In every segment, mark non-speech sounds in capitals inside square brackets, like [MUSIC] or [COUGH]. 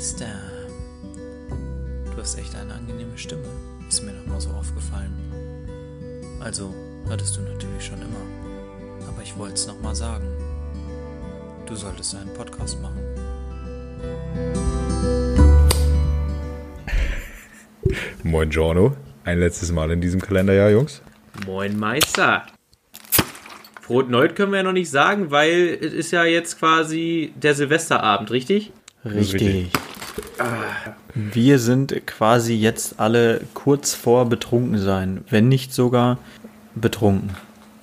Meister. Du hast echt eine angenehme Stimme. Ist mir noch mal so aufgefallen. Also, hattest du natürlich schon immer. Aber ich wollte es noch mal sagen. Du solltest einen Podcast machen. Moin Giorno. Ein letztes Mal in diesem Kalenderjahr, Jungs. Moin Meister. Froht Neut können wir ja noch nicht sagen, weil es ist ja jetzt quasi der Silvesterabend, richtig? Richtig. Wir sind quasi jetzt alle kurz vor betrunken sein, wenn nicht sogar betrunken.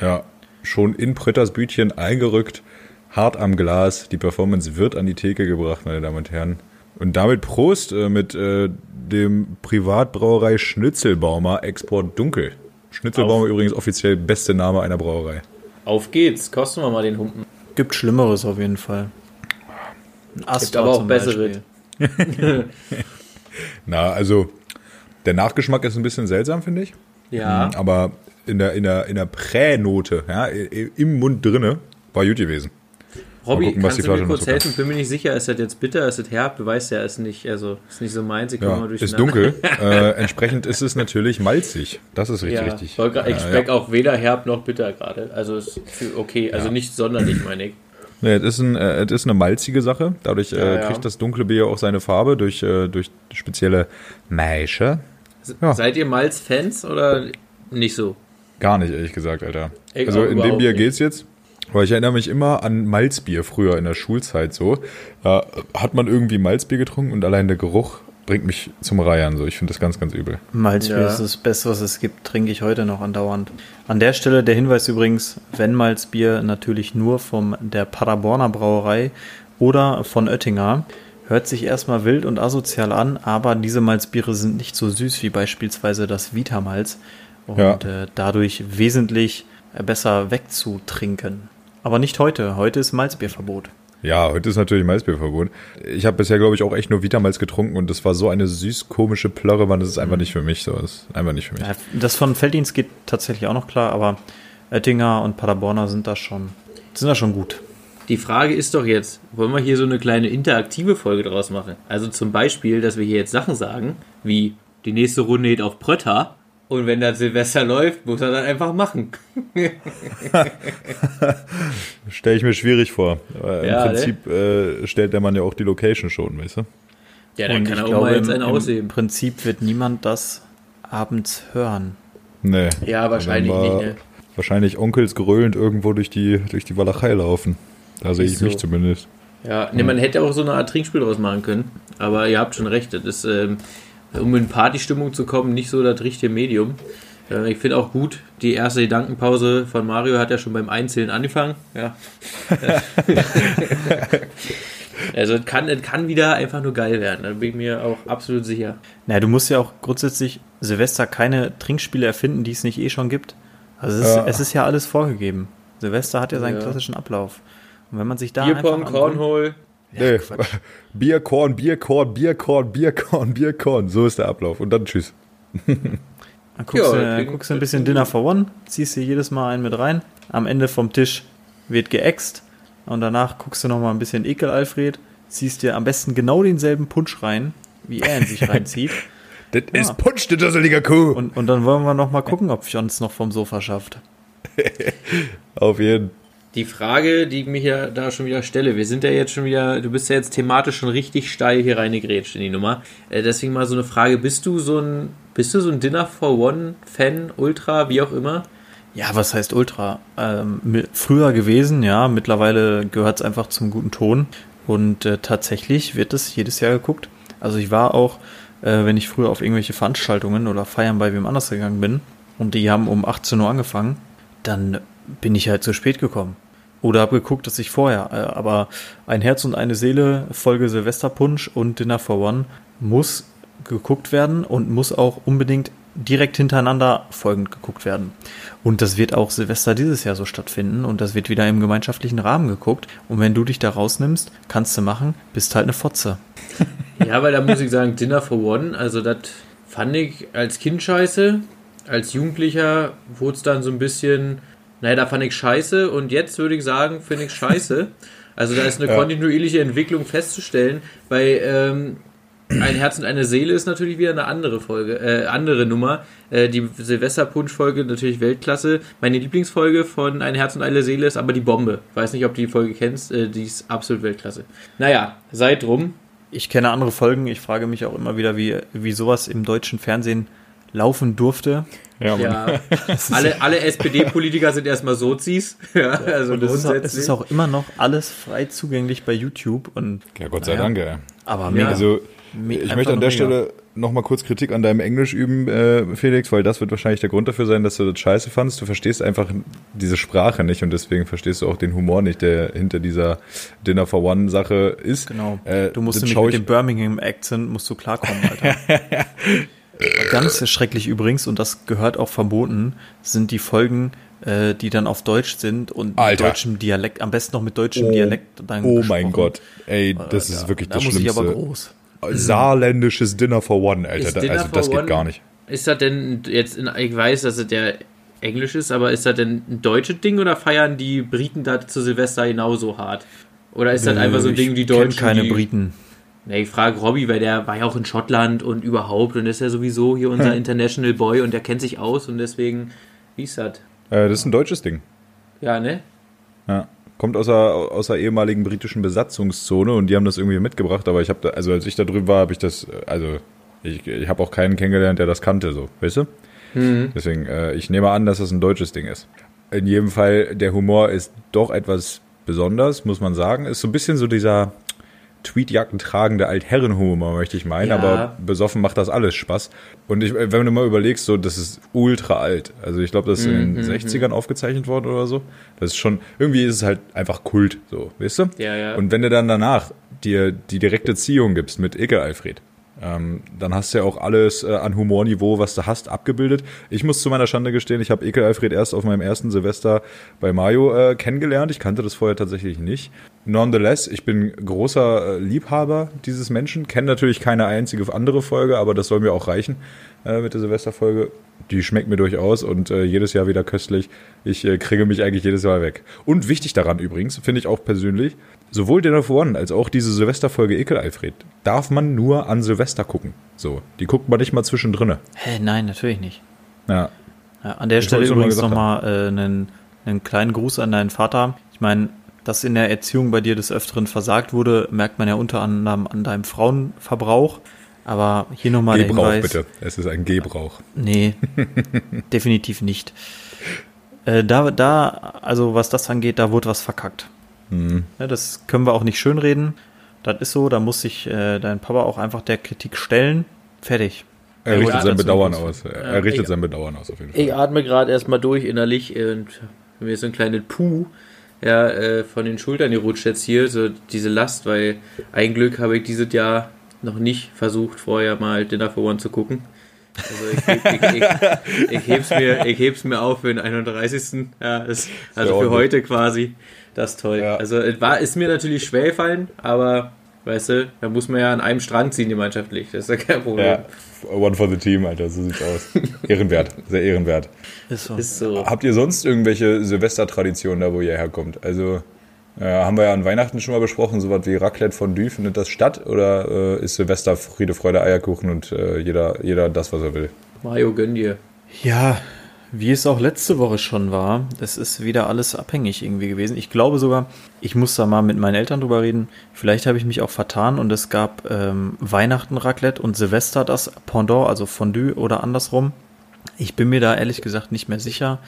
Ja, schon in Britta's Bütchen eingerückt, hart am Glas. Die Performance wird an die Theke gebracht, meine Damen und Herren. Und damit Prost äh, mit äh, dem Privatbrauerei Schnitzelbaumer Export Dunkel. Schnitzelbaumer Auf. übrigens offiziell beste Name einer Brauerei. Auf geht's, kosten wir mal den Humpen. Gibt Schlimmeres auf jeden Fall. Ein Astra aber auch zum bessere. Beispiel. [LAUGHS] Na, also der Nachgeschmack ist ein bisschen seltsam, finde ich. Ja, Aber in der, in der, in der Pränote, ja, im Mund drinne, war gut gewesen. Robby, gucken, kannst die du mir kurz so helfen? Bin mir nicht sicher, ist das jetzt bitter, ist das herb? Du weißt ja, ist nicht, also ist nicht so meins, ich Ja, ist dunkel. [LAUGHS] äh, entsprechend ist es natürlich malzig. Das ist richtig, Ja, richtig. ich Ja, schmeck ja. auch weder herb noch bitter gerade. Also ist okay, also nicht sonderlich, meine ich. Nee, es ist, ein, äh, es ist eine malzige Sache. Dadurch Ja, äh, ja. kriegt das dunkle Bier auch seine Farbe durch, äh, durch spezielle Maische. Ja. Seid ihr Malz-Fans oder nicht so? Gar nicht, ehrlich gesagt, Alter. Ich also in dem Bier nicht. geht's jetzt. Weil ich erinnere mich immer an Malzbier früher in der Schulzeit so. Da hat man irgendwie Malzbier getrunken und allein der Geruch bringt mich zum Reiern. So. Ich finde das ganz, ganz übel. Malzbier Ja. ist das Beste, was es gibt, trinke ich heute noch andauernd. An der Stelle der Hinweis übrigens, wenn Malzbier natürlich nur vom der Paderborner Brauerei oder von Oettinger. Hört sich erstmal wild und asozial an, aber diese Malzbiere sind nicht so süß wie beispielsweise das Vitamalz und Ja. äh, dadurch wesentlich besser wegzutrinken. Aber nicht heute. Heute ist Malzbierverbot. Ja, heute ist natürlich Malzbierverbot. Ich habe bisher, glaube ich, auch echt nur Vitamalz getrunken und das war so eine süß komische Plörre, man, das ist einfach nicht für mich. So. Das ist einfach nicht für mich. Das von Felddienst geht tatsächlich auch noch klar, aber Oettinger und Paderborner sind da schon, sind da schon gut. Die Frage ist doch jetzt, wollen wir hier so eine kleine interaktive Folge draus machen? Also zum Beispiel, dass wir hier jetzt Sachen sagen, wie die nächste Runde geht auf Prötter und wenn das Silvester läuft, muss er das einfach machen. [LAUGHS] Stelle ich mir schwierig vor. Aber Ja, Im ne? Prinzip äh, stellt der Mann ja auch die Location schon, weißt du? Ja, dann Und kann er auch glaube, mal jetzt im, einen im ausheben. Prinzip wird niemand das abends hören. Nee. Ja, wahrscheinlich Dann war nicht, ne? Wahrscheinlich Onkels gröhlend irgendwo durch die, durch die Walachei laufen. Da sehe ich mich so. zumindest. Ja, ne, man hätte auch so eine Art Trinkspiel draus machen können. Aber ihr habt schon recht, das ist, ähm, um in Partystimmung zu kommen, nicht so das richtige Medium. Äh, ich finde auch gut, die erste Gedankenpause von Mario hat ja schon beim Einzählen angefangen. Ja. [LAUGHS] also es kann, es kann wieder einfach nur geil werden, da bin ich mir auch absolut sicher. Naja, du musst ja auch grundsätzlich Silvester keine Trinkspiele erfinden, die es nicht eh schon gibt. Also es ist, Ja. es ist ja alles vorgegeben. Silvester hat ja seinen Ja. klassischen Ablauf. Und wenn man sich da Bierpong, einfach nee. [LAUGHS] Bierkorn, Bierkorn, Bierkorn, Bierkorn, Bierkorn. So ist der Ablauf. Und dann tschüss. Dann guckst, Ja, du, guckst du ein bisschen Dinner for One, ziehst dir jedes Mal einen mit rein. Am Ende vom Tisch wird geäxt. Und danach guckst du noch mal ein bisschen Ekel Alfred, ziehst dir am besten genau denselben Punsch rein, wie er in sich [LAUGHS] reinzieht. Das Ja. ist Punsch, du dusseliger Kuh. Und, und dann wollen wir noch mal gucken, ob John es noch vom Sofa schafft. [LAUGHS] Auf jeden Die Frage, die ich mich ja da schon wieder stelle, wir sind ja jetzt schon wieder, du bist ja jetzt thematisch schon richtig steil hier reingegrätscht in die Nummer. Äh, deswegen mal so eine Frage, bist du so ein, bist du so ein Dinner for One Fan, Ultra, wie auch immer? Ja, was heißt Ultra? Ähm, früher gewesen, ja. Mittlerweile gehört es einfach zum guten Ton. Und äh, tatsächlich wird es jedes Jahr geguckt. Also ich war auch, äh, wenn ich früher auf irgendwelche Veranstaltungen oder Feiern bei wem anders gegangen bin und die haben um 18 Uhr angefangen, dann bin ich halt zu spät gekommen. Oder habe geguckt, dass ich vorher, äh, aber ein Herz und eine Seele, Folge Silvesterpunsch und Dinner for One muss geguckt werden und muss auch unbedingt direkt hintereinander folgend geguckt werden. Und das wird auch Silvester dieses Jahr so stattfinden und das wird wieder im gemeinschaftlichen Rahmen geguckt. Und wenn du dich da rausnimmst, kannst du machen, bist halt eine Fotze. Ja, weil da muss ich sagen, Dinner for One, also das fand ich als Kind scheiße. Als Jugendlicher wurde es dann so ein bisschen Naja, da fand ich scheiße und jetzt würde ich sagen, finde ich scheiße. [LAUGHS] Also da ist eine Ja. kontinuierliche Entwicklung festzustellen. Bei ähm, Ein Herz und eine Seele ist natürlich wieder eine andere Folge, äh, andere Nummer. Äh, die Silvesterpunsch-Folge natürlich Weltklasse. Meine Lieblingsfolge von Ein Herz und eine Seele ist aber die Bombe. Weiß nicht, ob du die Folge kennst, äh, die ist absolut Weltklasse. Naja, sei drum. Ich kenne andere Folgen. Ich frage mich auch immer wieder, wie, wie sowas im deutschen Fernsehen laufen durfte. Ja. Ja, [LAUGHS] alle, alle SPD-Politiker sind erstmal Sozis. [LAUGHS] Ja, also Und es ist, auch, grundsätzlich. es ist auch immer noch alles frei zugänglich bei YouTube. Und, ja, Gott sei Naja. Dank, aber Ja. Also, ich einfach möchte an der mega. Stelle nochmal kurz Kritik an deinem Englisch üben, äh, Felix, weil das wird wahrscheinlich der Grund dafür sein, dass du das scheiße fandst. Du verstehst einfach diese Sprache nicht und deswegen verstehst du auch den Humor nicht, der hinter dieser Dinner for One Sache ist. Genau. Äh, du musst nämlich mit dem Birmingham Accent musst du klarkommen, Alter. [LAUGHS] Ganz schrecklich übrigens, und das gehört auch verboten, sind die Folgen, äh, die dann auf Deutsch sind und mit Alter. deutschem Dialekt, am besten noch mit deutschem Oh, Dialekt dann Oh mein. Gott, ey, das Alter, ist wirklich da das muss Schlimmste. ich aber groß. Saarländisches Dinner for One, Alter. Da, also das geht One- gar nicht. Ist das denn jetzt, in, ich weiß, dass es der Englisch ist, aber ist das denn ein deutsches Ding oder feiern die Briten da zu Silvester genauso hart? Oder ist das einfach so ein Äh, Ich Ding, die Deutschen? keine die, Briten. Nee, ich frage Robby, weil der war ja auch in Schottland und überhaupt und ist ja sowieso hier unser International Boy und der kennt sich aus und deswegen, wie ist das? Äh, das ist ein deutsches Ding. Ja, ne? Ja. Kommt aus der, aus der ehemaligen britischen Besatzungszone und die haben das irgendwie mitgebracht, aber ich habe da, also als ich da drüben war, habe ich das, also ich, ich habe auch keinen kennengelernt, der das kannte, so, weißt du? Deswegen, äh, ich nehme an, dass das ein deutsches Ding ist. In jedem Fall, der Humor ist doch etwas besonders, muss man sagen. Ist so ein bisschen so dieser Tweetjacken tragende Altherrenhumor, möchte ich meinen, Ja. aber besoffen macht das alles Spaß. Und ich, wenn du mal überlegst, so, das ist ultra alt. Also ich glaube, das ist in den 60ern aufgezeichnet worden oder so. Das ist schon, irgendwie ist es halt einfach Kult, so, weißt du? Ja, ja. Und wenn du dann danach dir die direkte Ziehung gibst mit Icke Alfred, ähm, dann hast du ja auch alles äh, an Humorniveau, was du hast, abgebildet. Ich muss zu meiner Schande gestehen, ich habe Ekel Alfred erst auf meinem ersten Silvester bei Mario äh, kennengelernt. Ich kannte das vorher tatsächlich nicht. Nonetheless, ich bin großer äh, Liebhaber dieses Menschen, kenne natürlich keine einzige andere Folge, aber das soll mir auch reichen äh, mit der Silvesterfolge. Die schmeckt mir durchaus und äh, jedes Jahr wieder köstlich. Ich äh, kriege mich eigentlich jedes Jahr weg. Und wichtig daran übrigens, finde ich auch persönlich, sowohl Dinner for One als auch diese Silvesterfolge Ekel Alfred darf man nur an Silvester gucken. So, die guckt man nicht mal zwischendrin. Hä, nein, natürlich nicht. Ja, Ja, an der Ich Stelle übrigens nochmal äh, einen, einen kleinen Gruß an deinen Vater. Ich meine, dass in der Erziehung bei dir des Öfteren versagt wurde, merkt man ja unter anderem an deinem Frauenverbrauch. Aber hier nochmal der Gebrauch Hinweis. bitte. Es ist ein Gebrauch. Nee, [LAUGHS] definitiv nicht. Äh, da, da, also was das angeht, da wurde was verkackt. Mhm. Ja, das können wir auch nicht schönreden. Das ist so, da muss sich äh, dein Papa auch einfach der Kritik stellen. Fertig. Er Ja, richtet sein Bedauern aus. Er, Ja, er richtet ich- sein Bedauern aus, auf jeden Fall. Ich atme gerade erstmal durch innerlich und mir ist so ein kleines Puh ja, äh, von den Schultern gerutscht jetzt hier, so diese Last, weil ein Glück habe ich dieses Jahr noch nicht versucht, vorher mal Dinner for One zu gucken. Also ich, heb, ich, ich, ich, heb's mir, ich heb's mir auf für den 31. Ja, ist, also für heute quasi. Das ist toll. Ja. Also es war, ist mir natürlich schwer gefallen, aber weißt du, da muss man ja an einem Strang ziehen gemeinschaftlich. Das ist ja kein Problem. Ja, one for the team, Alter, so sieht's aus. [LAUGHS] ehrenwert, sehr ehrenwert. Ist so. Ist so. Habt ihr sonst irgendwelche Silvestertraditionen da, wo ihr herkommt? Also äh, haben wir ja an Weihnachten schon mal besprochen, sowas wie Raclette Fondue, findet das statt? Oder äh, ist Silvester Friede, Freude, Eierkuchen und äh, jeder, jeder das, was er will? Mario, gönn dir. Ja, wie es auch letzte Woche schon war, das ist wieder alles abhängig irgendwie gewesen. Ich glaube sogar, ich muss da mal mit meinen Eltern drüber reden. Vielleicht habe ich mich auch vertan und es gab ähm, Weihnachten Raclette und Silvester das Pendant, also Fondue oder andersrum. Ich bin mir da ehrlich gesagt nicht mehr sicher.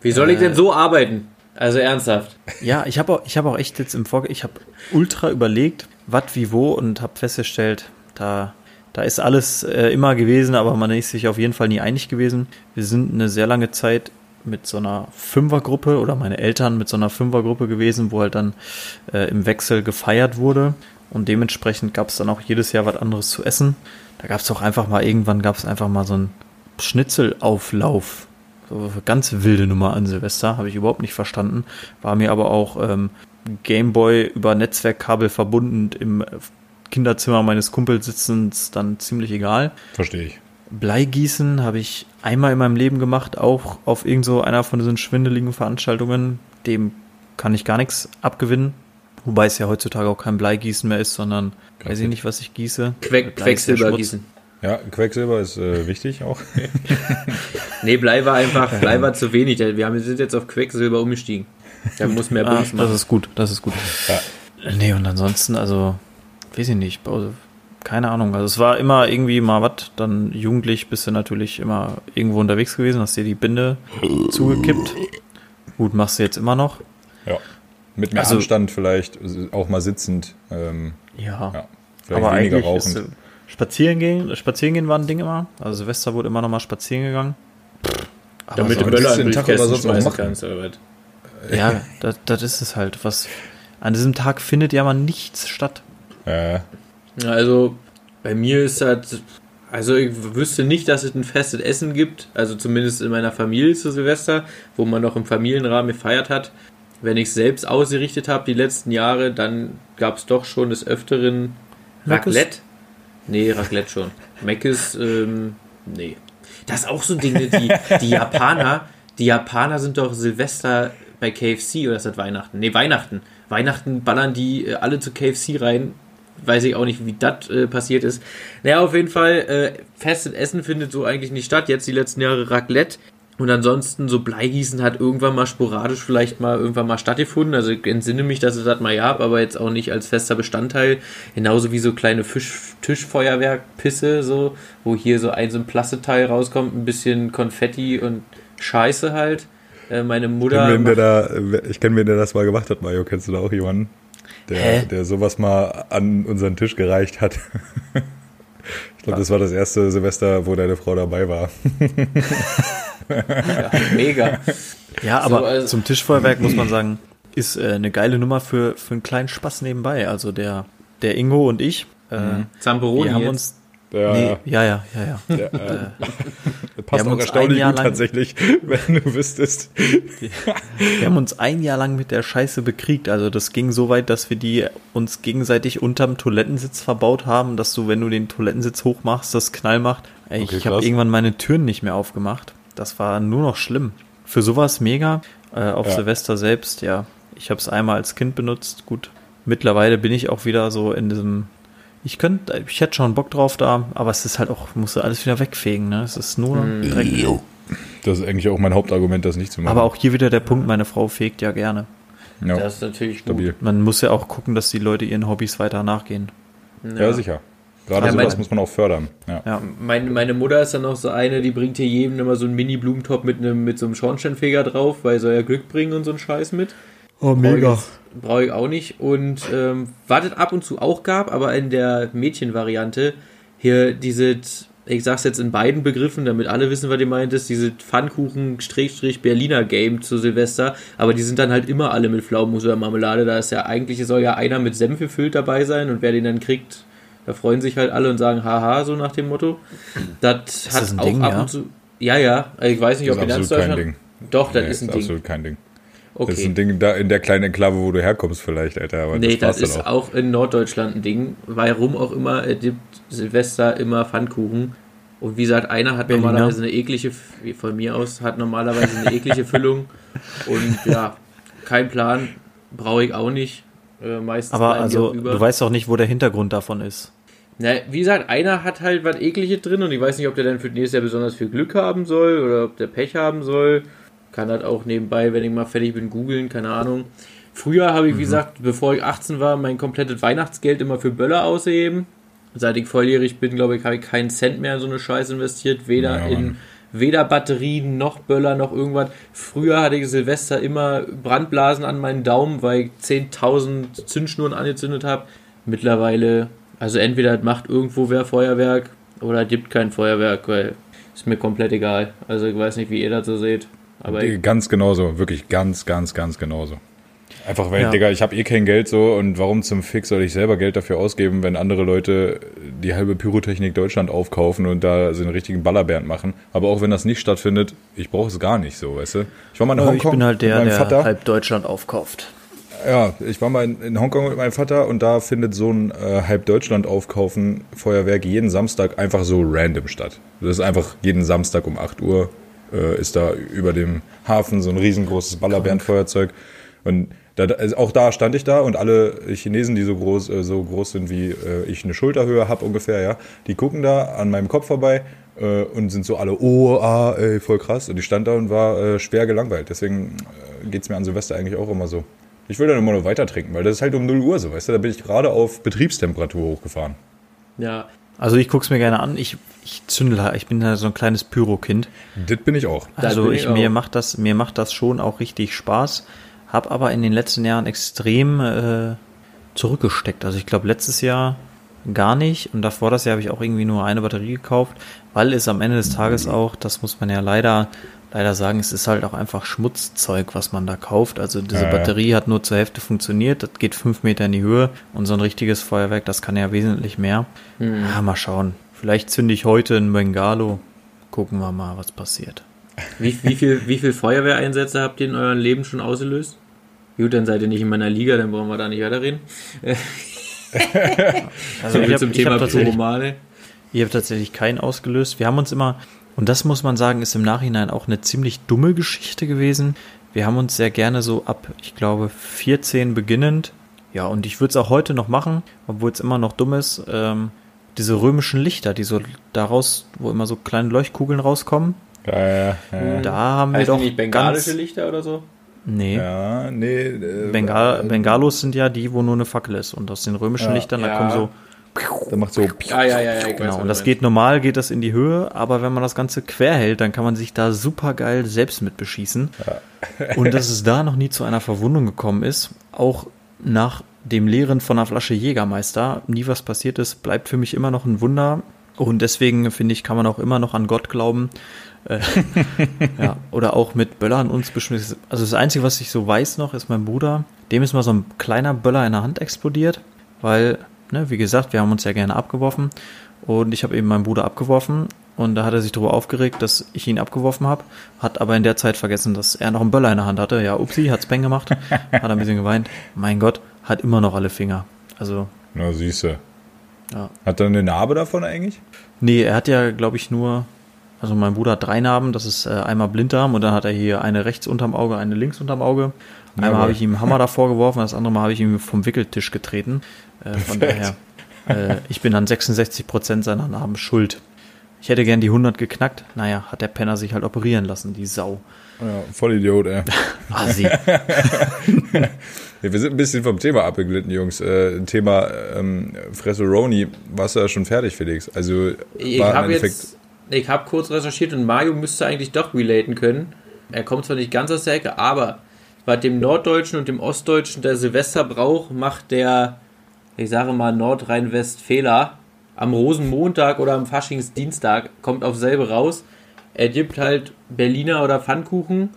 Wie soll ich denn so arbeiten? Also ernsthaft. Ja, ich habe auch, ich habe auch echt jetzt im Vorge ich habe ultra überlegt, was wie wo und habe festgestellt, da da ist alles äh, immer gewesen, aber man ist sich auf jeden Fall nie einig gewesen. Wir sind eine sehr lange Zeit mit so einer Fünfergruppe oder meine Eltern mit so einer Fünfergruppe gewesen, wo halt dann äh, im Wechsel gefeiert wurde und dementsprechend gab es dann auch jedes Jahr was anderes zu essen. Da gab es auch einfach mal irgendwann gab es einfach mal so einen Schnitzelauflauf so eine ganz wilde Nummer an Silvester, habe ich überhaupt nicht verstanden. War mir aber auch ähm, Gameboy über Netzwerkkabel verbunden im Kinderzimmer meines Kumpels sitzend dann ziemlich egal. Verstehe ich. Bleigießen habe ich einmal in meinem Leben gemacht, auch auf irgend so einer von diesen schwindeligen Veranstaltungen. Dem kann ich gar nichts abgewinnen. Wobei es ja heutzutage auch kein Bleigießen mehr ist, sondern weiß ich nicht, was ich gieße. Queck, ja Quecksilber gießen. Ja, Quecksilber ist äh, wichtig auch. [LAUGHS] Nee, Blei war einfach, Blei war zu wenig. Wir haben, wir sind jetzt auf Quecksilber umgestiegen. Da muss mehr Ah, Bums das machen. ist gut, das ist gut. Nee, und ansonsten, also, weiß ich nicht, also, keine Ahnung. Also es war immer irgendwie mal was, dann jugendlich bist du natürlich immer irgendwo unterwegs gewesen, hast dir die Binde zugekippt. Gut, machst du jetzt immer noch. Ja. Mit mehr Also- Anstand vielleicht, auch mal sitzend. Ähm, Ja. ja. Vielleicht Aber weniger eigentlich ist, äh, spazieren gehen, spazieren gehen war ein Ding immer. Also Silvester wurde immer noch mal spazieren gegangen. Aber Damit so, du Böller das in den Tag Briefkästen sonst machen. kannst. Oder ja, das, das ist es halt. Was, an diesem Tag findet ja mal nichts statt. Ja, Also bei mir ist das, also ich wüsste nicht, dass es ein festes Essen gibt, also zumindest in meiner Familie zu Silvester, wo man noch im Familienrahmen gefeiert hat. Wenn ich es selbst ausgerichtet habe die letzten Jahre, dann gab es doch schon des Öfteren Meckes? Raclette. Nee, Raclette schon. Meckes, ähm, nee. Das ist auch so Dinge, die, die Japaner, die Japaner sind doch Silvester bei KFC oder ist das Weihnachten? Nee, Weihnachten. Weihnachten ballern die äh, alle zu KFC rein. Weiß ich auch nicht, wie das äh, passiert ist. Naja, auf jeden Fall, äh, festes Essen findet so eigentlich nicht statt. Jetzt die letzten Jahre Raclette. Und ansonsten so Bleigießen hat irgendwann mal sporadisch vielleicht mal irgendwann mal stattgefunden. Also ich entsinne mich, dass es das mal gab, aber jetzt auch nicht als fester Bestandteil. Genauso wie so kleine Fisch Tischfeuerwerk-Pisse, so, wo hier so ein so ein Plasteteil rauskommt, ein bisschen Konfetti und Scheiße halt. Äh, meine Mutter. kenn wen, der da, ich kenne, wen der das mal gemacht hat, Mario. Kennst du da auch jemanden? Der, der sowas mal an unseren Tisch gereicht hat. [LAUGHS] ich glaube, das war das erste Silvester, wo deine Frau dabei war. [LAUGHS] ja, mega. Ja, So, aber also- zum Tischfeuerwerk muss man sagen, ist äh, eine geile Nummer für, für einen kleinen Spaß nebenbei. Also der, der Ingo und ich, äh, Zamperoni wir haben jetzt. uns. Der, Nee, ja, ja, ja, ja. der, äh, [LAUGHS] Wir passt auch erstaunlich gut lang- tatsächlich, [LAUGHS] wenn du wüsstest. Wir haben uns ein Jahr lang mit der Scheiße bekriegt. Also das ging so weit, dass wir die uns gegenseitig unterm Toilettensitz verbaut haben, dass du, wenn du den Toilettensitz hochmachst, das Knall macht. Ey, Okay, ich habe irgendwann meine Türen nicht mehr aufgemacht. Das war nur noch schlimm. Für sowas mega. Äh, auf Ja. Silvester selbst, ja. Ich habe es einmal als Kind benutzt. Gut. Mittlerweile bin ich auch wieder so in diesem. Ich könnte, ich hätte schon Bock drauf da, aber es ist halt auch, musst du alles wieder wegfegen, ne? Es ist nur Dreck. Das ist eigentlich auch mein Hauptargument, das nicht zu machen. Aber auch hier wieder der Punkt, meine Frau fegt ja gerne. ja, Das ist natürlich stabil. gut. Man muss ja auch gucken, dass die Leute ihren Hobbys weiter nachgehen. Ja, sicher. Gerade Ja, sowas mein- muss man auch fördern. Ja. Ja. Meine, meine Mutter ist dann auch so eine, die bringt hier jedem immer so einen Mini-Blumentopf mit, einem, mit so einem Schornsteinfeger drauf, weil soll ja Glück bringen und so ein Scheiß mit. Oh, Brauche ich auch nicht. Und ähm, was es ab und zu auch gab, aber in der Mädchenvariante, hier diese, ich sag's jetzt in beiden Begriffen, damit alle wissen, was ihr meint, ist diese Pfannkuchen-Berliner Game zu Silvester, aber die sind dann halt immer alle mit Pflaumenmus oder Marmelade. Da ist ja eigentlich, soll ja einer mit Senf gefüllt dabei sein und wer den dann kriegt, da freuen sich halt alle und sagen haha, so nach dem Motto. Das hat das ein auch Ding, ab und zu. Ja, ja, ich weiß nicht, Das ob ist in ganz absolut kein Deutschland. Ding. Doch, das Nee, ist ein ist Ding. absolut kein Ding. Okay. Das ist ein Ding da in der kleinen Enklave, wo du herkommst vielleicht, Alter. Aber Nee, das, das, ist auch. auch in Norddeutschland ein Ding. Warum auch immer, es gibt Silvester immer Pfannkuchen. Und wie gesagt, einer hat Berliner. normalerweise eine eklige, wie von mir aus, hat normalerweise eine eklige [LAUGHS] Füllung. Und ja, kein Plan, brauche ich auch nicht. Äh, meistens Aber also, du weißt auch nicht, wo der Hintergrund davon ist. Na, wie gesagt, einer hat halt was Ekliges drin und ich weiß nicht, ob der dann für nächstes Jahr besonders viel Glück haben soll oder ob der Pech haben soll. Kann halt auch nebenbei, wenn ich mal fertig bin, googeln, keine Ahnung. Früher habe ich, wie gesagt, bevor ich 18 war, mein komplettes Weihnachtsgeld immer für Böller ausgegeben. Seit ich volljährig bin, glaube ich, habe ich keinen Cent mehr in so eine Scheiße investiert. Weder Ja, in weder Batterien noch Böller noch irgendwas. Früher hatte ich Silvester immer Brandblasen an meinen Daumen, weil ich 10.000 Zündschnuren angezündet habe. Mittlerweile, also entweder macht irgendwo wer Feuerwerk oder gibt kein Feuerwerk, weil ist mir komplett egal. Also ich weiß nicht, wie ihr das so seht. Aber ich, Ganz genauso, wirklich ganz, ganz, ganz genauso. Einfach weil, Ja. Digga, ich habe eh kein Geld so und warum zum Fix soll ich selber Geld dafür ausgeben, wenn andere Leute die halbe Pyrotechnik Deutschland aufkaufen und da so einen richtigen Ballerbernd machen. Aber auch wenn das nicht stattfindet, ich brauche es gar nicht so, weißt du? Ich war mal in ich Hongkong bin halt der, der Vater. halb Deutschland aufkauft. Ja, ich war mal in, in Hongkong mit meinem Vater und da findet so ein äh, halb Deutschland aufkaufen Feuerwerk jeden Samstag einfach so random statt. Das ist einfach jeden Samstag um 8 Uhr äh, ist da über dem Hafen so ein riesengroßes Ballerbärenfeuerzeug und da, also auch da stand ich da und alle Chinesen, die so groß, äh, so groß sind wie äh, ich eine Schulterhöhe habe ungefähr, ja, die gucken da an meinem Kopf vorbei äh, und sind so alle, oh, ah, ey, voll krass. Und ich stand da und war äh, schwer gelangweilt. Deswegen äh, geht's mir an Silvester eigentlich auch immer so. Ich will dann immer nur weiter trinken, weil das ist halt um 0 Uhr so, weißt du, da bin ich gerade auf Betriebstemperatur hochgefahren. Ja, Also ich guck's mir gerne an. Ich, ich zündel, ich bin da so ein kleines Pyro-Kind. Das bin ich auch. Also ich, ich auch. mir macht das, mir macht das schon auch richtig Spaß. Hab aber in den letzten Jahren extrem äh, zurückgesteckt. Also ich glaube letztes Jahr gar nicht und davor das Jahr habe ich auch irgendwie nur eine Batterie gekauft, weil es am Ende des Tages auch, das muss man ja leider leider sagen, es ist halt auch einfach Schmutzzeug, was man da kauft. Also diese Ja, ja. Batterie hat nur zur Hälfte funktioniert, das geht fünf Meter in die Höhe und so ein richtiges Feuerwerk, das kann ja wesentlich mehr. Ja, mal schauen. Vielleicht zünde ich heute ein Bengalo. Gucken wir mal, was passiert. Wie, wie, viel, wie viel Feuerwehreinsätze habt ihr in eurem Leben schon ausgelöst? Gut, dann seid ihr nicht in meiner Liga, dann brauchen wir da nicht weiterreden. [LAUGHS] Also So ich hab- zum ich Thema Pyromane. Ich habe tatsächlich keinen ausgelöst. Wir haben uns immer, und das muss man sagen, ist im Nachhinein auch eine ziemlich dumme Geschichte gewesen. Wir haben uns sehr gerne so ab, ich glaube, 14 beginnend, ja, und ich würde es auch heute noch machen, obwohl es immer noch dumm ist, ähm, diese römischen Lichter, die so daraus, wo immer so kleine Leuchtkugeln rauskommen, Ja, ja, ja. da haben wir Heißt die doch nicht bengalische ganz, Lichter oder so? nee, ja nee. Äh, Bengal, äh, Bengalos sind ja die, wo nur eine Fackel ist und aus den römischen Ja. Lichtern, da Ja. kommen so Der macht so. Ah, ja, ja, ja. Weiß, Genau, und das geht normal, geht das in die Höhe, aber wenn man das Ganze quer hält, dann kann man sich da super geil selbst mit beschießen. und dass [LAUGHS] es da noch nie zu einer Verwundung gekommen ist, auch nach dem Leeren von einer Flasche Jägermeister, nie was passiert ist, bleibt für mich immer noch ein Wunder. Und deswegen finde ich, kann man auch immer noch an Gott glauben. Äh, [LAUGHS] ja, oder auch mit Böllern uns beschmissen. Also das Einzige, was ich so weiß noch, ist mein Bruder. Dem ist mal so ein kleiner Böller in der Hand explodiert, weil, ne, wie gesagt, wir haben uns ja gerne abgeworfen. Und ich habe eben meinen Bruder abgeworfen und da hat er sich darüber aufgeregt, dass ich ihn abgeworfen habe, hat aber in der Zeit vergessen, dass er noch einen Böller in der Hand hatte. Ja, upsi, hat's Peng gemacht, [LAUGHS] hat ein bisschen geweint. Mein Gott, hat immer noch alle Finger. Also, Na, siehste. ja. Hat er eine Narbe davon eigentlich? Nee, er hat ja, glaube ich, nur, also mein Bruder hat drei Narben, das ist äh, einmal Blinddarm und dann hat er hier eine rechts unterm Auge, eine links unterm Auge. Einmal habe ich ihm einen Hammer davor geworfen, das andere Mal habe ich ihm vom Wickeltisch getreten. Äh, von daher, äh, ich bin an 66 Prozent seiner Narben schuld. Ich hätte gern die 100 geknackt. Naja, hat der Penner sich halt operieren lassen, die Sau. Ja, voll Idiot, ey. [LAUGHS] Assi. [LAUGHS] Ja, wir sind ein bisschen vom Thema abgeglitten, Jungs. Äh, Thema ähm, Fressoroni, warst du ja schon fertig, Felix? Also Ich habe jetzt, ich habe kurz recherchiert und Mario müsste eigentlich doch relaten können. Er kommt zwar nicht ganz aus der Ecke, aber bei dem Norddeutschen und dem Ostdeutschen der Silvesterbrauch macht der, ich sage mal Nordrhein-Westfäler am Rosenmontag oder am Faschingsdienstag kommt auf selbe raus. Er gibt halt Berliner oder Pfannkuchen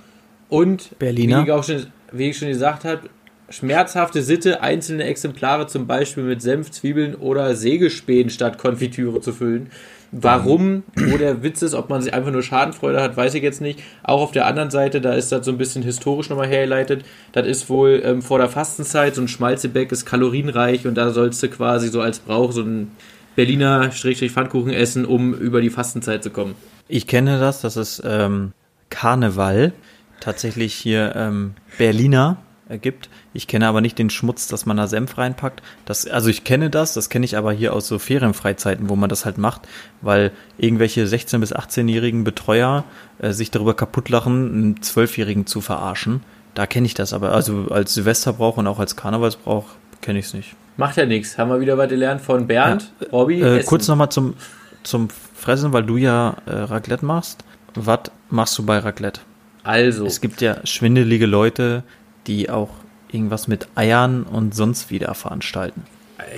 und Berliner? Wie, ich auch schon, wie ich schon gesagt habe, schmerzhafte Sitte, einzelne Exemplare zum Beispiel mit Senf, Zwiebeln oder Sägespänen statt Konfitüre zu füllen. Warum, wo der Witz ist, ob man sich einfach nur Schadenfreude hat, weiß ich jetzt nicht. Auch auf der anderen Seite, da ist das so ein bisschen historisch nochmal hergeleitet. Das ist wohl ähm, vor der Fastenzeit, so ein Schmalzebäck ist kalorienreich und da sollst du quasi so als Brauch so ein Berliner Pfannkuchen essen, um über die Fastenzeit zu kommen. Ich kenne das, das ist ähm, Karneval. Tatsächlich hier ähm, Berliner gibt. Ich kenne aber nicht den Schmutz, dass man da Senf reinpackt. Das, also ich kenne das, das kenne ich aber hier aus so Ferienfreizeiten, wo man das halt macht, weil irgendwelche 16- bis 18-jährigen Betreuer äh, sich darüber kaputtlachen, einen Zwölfjährigen zu verarschen. Da kenne ich das aber. Also als Silvesterbrauch und auch als Karnevalsbrauch kenne ich es nicht. Macht ja nichts. Haben wir wieder was gelernt von Bernd, Robby. Äh, Essen. kurz nochmal zum, zum Fressen, weil du ja äh, Raclette machst. Was machst du bei Raclette? Also, Es gibt ja schwindelige Leute, die auch irgendwas mit Eiern und sonst wieder veranstalten.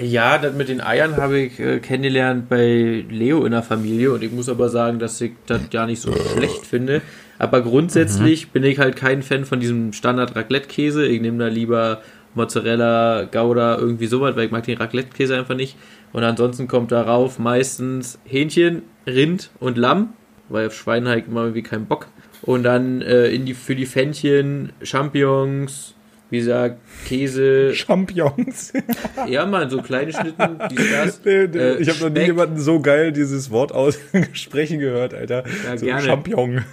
ja, das mit den Eiern habe ich äh, kennengelernt bei Leo in der Familie und ich muss aber sagen, dass ich das gar nicht so schlecht finde. Aber grundsätzlich bin ich halt kein Fan von diesem Standard Raclette-Käse. Ich nehme da lieber Mozzarella, Gouda, irgendwie sowas, weil ich mag den Raclette-Käse einfach nicht. Und ansonsten kommt darauf meistens Hähnchen, Rind und Lamm, weil auf Schwein ich immer irgendwie keinen Bock. Und dann äh, in die, für die Fännchen, Champignons, wie gesagt, Käse. Champignons. Ja, Mann, so kleine Schnitten, die [LAUGHS] das. Nee, nee, äh, ich habe noch nie jemanden so geil dieses Wort aussprechen [LAUGHS] gehört, Alter. Ja, so gerne. Champignon.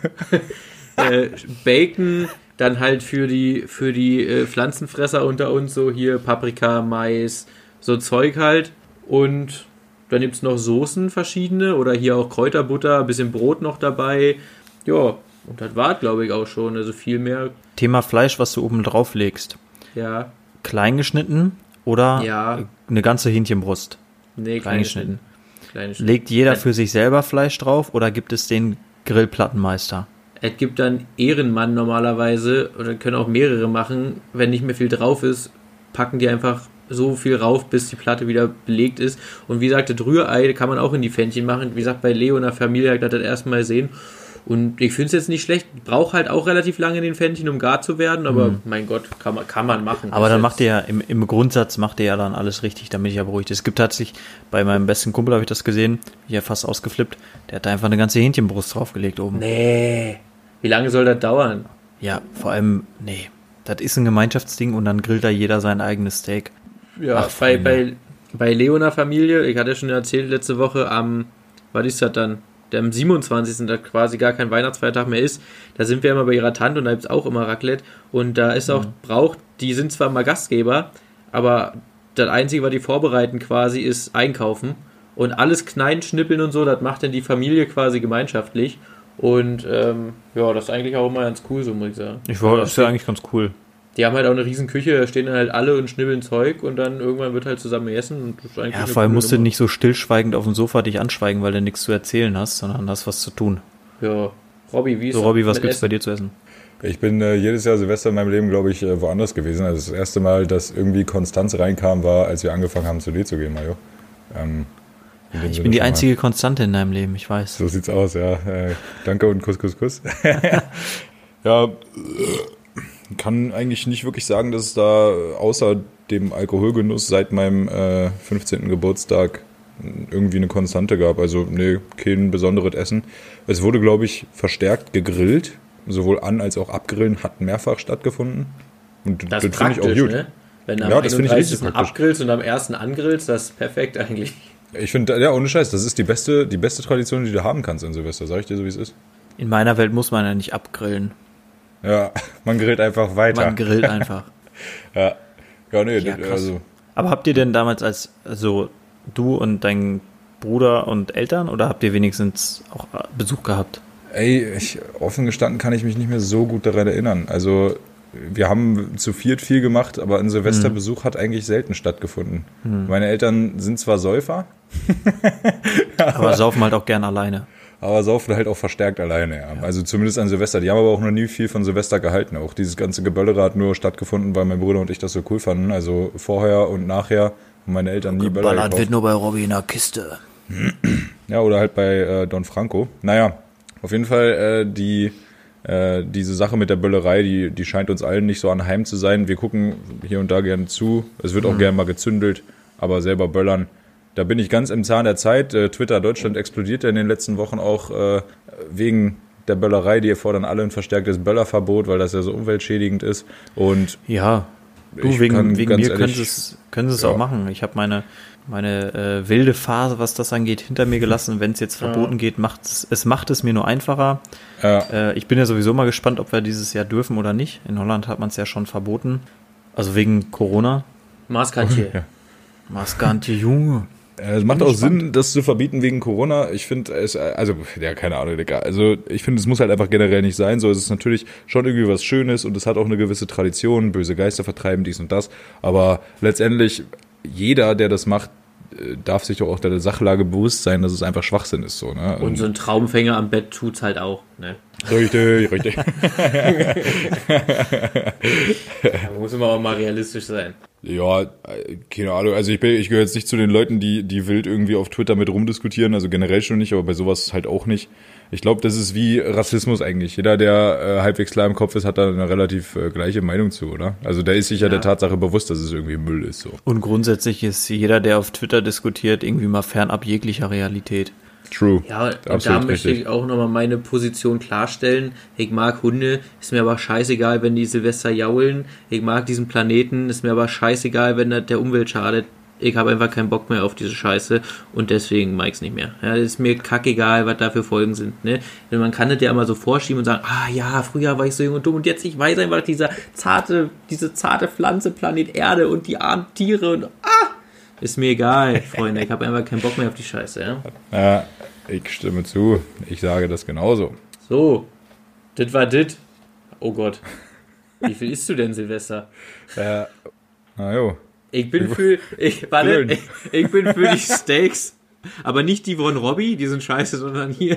[LAUGHS] äh, Bacon, dann halt für die, für die äh, Pflanzenfresser unter uns so hier Paprika, Mais, so Zeug halt. Und dann gibt es noch Soßen verschiedene oder hier auch Kräuterbutter, bisschen Brot noch dabei. Ja, und das war glaube ich auch schon. Also viel mehr, Thema Fleisch, was du oben drauf legst. ja, Klein geschnitten oder Ja. eine ganze Hähnchenbrust? nee, Klein geschnitten. Kleine. Legt jeder für sich selber Fleisch drauf oder gibt es den Grillplattenmeister? Es gibt dann Ehrenmann normalerweise oder können auch mehrere machen. Wenn nicht mehr viel drauf ist, packen die einfach so viel rauf, bis die Platte wieder belegt ist. Und wie gesagt, das Rührei kann man auch in die Pfännchen machen. Wie gesagt, bei Leo in der Familie habe ich das erstmal sehen. Und ich finde es jetzt nicht schlecht. Braucht halt auch relativ lange in den Pfännchen, um gar zu werden. Aber mein Gott, kann man, kann man machen. Mhm. Aber dann macht ihr ja im, im Grundsatz macht ihr ja dann alles richtig, damit ich ja beruhigt. Es gibt tatsächlich, bei meinem besten Kumpel habe ich das gesehen, ich ja fast ausgeflippt, der hat da einfach eine ganze Hähnchenbrust draufgelegt oben. Nee. Wie lange soll das dauern? Ja, vor allem, nee. Das ist ein Gemeinschaftsding und dann grillt da jeder sein eigenes Steak. Ja, Ach, bei, bei, bei Leo in der Familie, ich hatte ja schon erzählt letzte Woche, am, was ist das dann? Der am 27. da quasi gar kein Weihnachtsfeiertag mehr ist, da sind wir immer bei ihrer Tante und da gibt es auch immer Raclette und da ist auch Brauch, die sind zwar mal Gastgeber, aber das Einzige, was die vorbereiten quasi, ist einkaufen und alles klein schnippeln und so, das macht dann die Familie quasi gemeinschaftlich und ähm, ja, das ist eigentlich auch immer ganz cool, so muss ich sagen. Ich war, das ist ja eigentlich ganz cool. Die haben halt auch eine riesen Küche, da stehen dann halt alle und schnibbeln Zeug und dann irgendwann wird halt zusammen eigentlich Ja, vor allem musst du nicht so stillschweigend auf dem Sofa dich anschweigen, weil du nichts zu erzählen hast, sondern hast was zu tun. Ja, Robby, wie ist So, Robby, was mit gibt's bei Essen? dir zu essen? Ich bin äh, jedes Jahr Silvester in meinem Leben, glaube ich, äh, woanders gewesen. Also das erste Mal, dass irgendwie Konstanz reinkam, war, als wir angefangen haben, zu dir zu gehen, Mario. Ähm, in dem Ich Sinne bin die schon mal- einzige Konstante in deinem Leben, ich weiß. So sieht's aus, ja. Äh, danke und Kuss, Kuss, Kuss. [LAUGHS] ja, kann eigentlich nicht wirklich sagen, dass es da äh, außer dem Alkoholgenuss seit meinem äh, 15. Geburtstag irgendwie eine Konstante gab. Also, nee, kein besonderes Essen. Es wurde, glaube ich, verstärkt gegrillt. Sowohl an- als auch abgrillen hat mehrfach stattgefunden. Und Das ist finde ich praktisch, auch gut. ne? Wenn du am Ja, das finde ich richtig 31. praktisch. abgrillst und am ersten angrillst, das ist perfekt eigentlich. Ich finde, ja, ohne Scheiß, das ist die beste, die beste Tradition, die du haben kannst an Silvester. Sag ich dir so, wie es ist. In meiner Welt muss man ja nicht abgrillen. Ja, [LAUGHS] man grillt einfach weiter. Man grillt [LAUGHS] einfach. Ja, ja nee, Ja, krass. also Aber habt ihr denn damals als, also du und dein Bruder und Eltern oder habt ihr wenigstens auch äh, Besuch gehabt? Ey, ich, offen gestanden kann ich mich nicht mehr so gut daran erinnern. Also, wir haben zu viert viel gemacht, aber ein Silvesterbesuch hat eigentlich selten stattgefunden. Meine Eltern sind zwar Säufer, [LAUGHS] Aber saufen halt auch gern alleine. Aber saufen halt auch verstärkt alleine. Ja. Also zumindest an Silvester. Die haben aber auch noch nie viel von Silvester gehalten. Auch dieses ganze Geböllere hat nur stattgefunden, weil mein Bruder und ich das so cool fanden. Also vorher und nachher haben meine Eltern nie Böller gekauft. wird nur bei Robby in der Kiste. Ja, oder halt bei äh, Don Franco. Naja, auf jeden Fall äh, die äh, diese Sache mit der Böllerei, die, die scheint uns allen nicht so anheim zu sein. Wir gucken hier und da gerne zu. Es wird auch gerne mal gezündelt, aber selber böllern. Da bin ich ganz im Zahn der Zeit. Äh, Twitter Deutschland explodiert ja in den letzten Wochen auch äh, wegen der Böllerei. Die fordern alle ein verstärktes Böllerverbot, weil das ja so umweltschädigend ist. Und Ja, du, wegen, kann wegen mir können ehrlich- sie es können sie es Ja. auch machen. Ich habe meine, meine äh, wilde Phase, was das angeht, hinter mir gelassen. Wenn es jetzt verboten geht, macht es, es macht es mir nur einfacher. äh, Äh, ich bin ja sowieso mal gespannt, ob wir dieses Jahr dürfen oder nicht. In Holland hat man es ja schon verboten. Also wegen Corona. Maßkantje. Ja. Maskante Junge. Es macht auch Sinn, das zu verbieten wegen Corona. Ich finde es, also, ja, keine Ahnung, Digga. Also, ich finde, es muss halt einfach generell nicht sein. So, es ist natürlich schon irgendwie was Schönes und es hat auch eine gewisse Tradition, böse Geister vertreiben, dies und das. Aber letztendlich, jeder, der das macht, äh, darf sich doch auch der Sachlage bewusst sein, dass es einfach Schwachsinn ist, so, ne? Und so ein Traumfänger am Bett tut's halt auch. Ne? richtig, richtig. [LAUGHS] Da muss immer auch mal realistisch sein. Ja, keine Ahnung. Also ich, bin, ich gehöre jetzt nicht zu den Leuten, die, die wild irgendwie auf Twitter mit rumdiskutieren. Also generell schon nicht, aber bei sowas halt auch nicht. Ich glaube, das ist wie Rassismus eigentlich. Jeder, der äh, halbwegs klar im Kopf ist, hat da eine relativ äh, gleiche Meinung zu, oder? Also der ist sich Ja. der Tatsache bewusst, dass es irgendwie Müll ist. So. Und grundsätzlich ist jeder, der auf Twitter diskutiert, irgendwie mal fernab jeglicher Realität. True. Ja, und da Absolut möchte richtig. ich auch nochmal meine Position klarstellen. Ich mag Hunde, ist mir aber scheißegal, wenn die Silvester jaulen. Ich mag diesen Planeten, ist mir aber scheißegal, wenn das der Umwelt schadet. Ich habe einfach keinen Bock mehr auf diese Scheiße und deswegen mag ich's nicht mehr. Ja, ist mir kackegal, was da für Folgen sind. Ne? Denn man kann das ja immer so vorschieben und sagen, ah ja, früher war ich so jung und dumm und jetzt ich weiß einfach dieser zarte, diese zarte Pflanze, Planet Erde und die armen Tiere und ah, ist mir egal, Freunde. Ich habe einfach keinen Bock mehr auf die Scheiße. Ja? Ja, ich stimme zu. Ich sage das genauso. So, das war das. Oh Gott. Wie viel isst du denn, Silvester? Ja. Na jo. Ich bin für. Ich, warte, ich, ich bin für die Steaks. Aber nicht die von Robbie, die sind scheiße, sondern hier.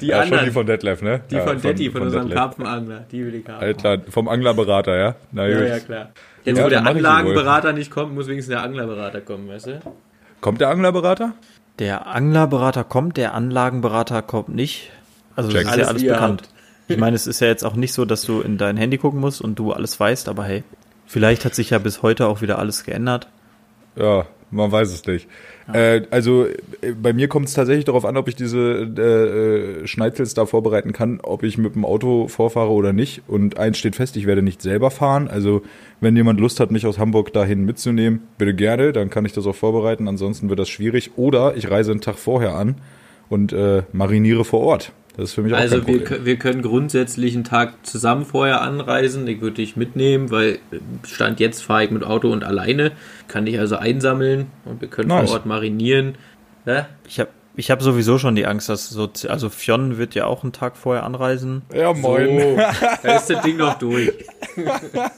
Die Ja, anderen. schon die von Detlef, ne? die ja, von Detti, von, unserem Detlef. Karpfenangler. Die will ich haben. Alter, vom Anglerberater, ja? Na ja, ja, klar. Jetzt, Ja, wo der. Anlagenberater nicht kommt, muss wenigstens der Anglerberater kommen, weißt du? Kommt der Anglerberater? Der Anglerberater kommt, der Anlagenberater kommt nicht. Also Check. das ist Alles ja alles bekannt. habt. Ich meine, es ist ja jetzt auch nicht so, dass du in dein Handy gucken musst und du alles weißt, aber hey, vielleicht hat sich ja bis heute auch wieder alles geändert. Ja, man weiß es nicht. Äh, also äh, bei mir kommt es tatsächlich darauf an, ob ich diese äh, äh, Schneidels da vorbereiten kann, ob ich mit dem Auto vorfahre oder nicht. Und eins steht fest, ich werde nicht selber fahren. Also wenn jemand Lust hat, mich aus Hamburg dahin mitzunehmen, bitte gerne, dann kann ich das auch vorbereiten. Ansonsten wird das schwierig. Oder ich reise einen Tag vorher an und äh, mariniere vor Ort. Das ist für mich auch Also kein wir, Problem. kö- wir können grundsätzlich einen Tag zusammen vorher anreisen. Ich würde dich mitnehmen, weil äh, Stand jetzt fahre ich mit Auto und alleine. Kann dich also einsammeln und wir können Nice. vor Ort marinieren. Ja? Ich habe ich hab sowieso schon die Angst, dass so, also Fionn wird ja auch einen Tag vorher anreisen. Ja, moin. So, [LAUGHS] da ist das Ding noch durch. [LAUGHS]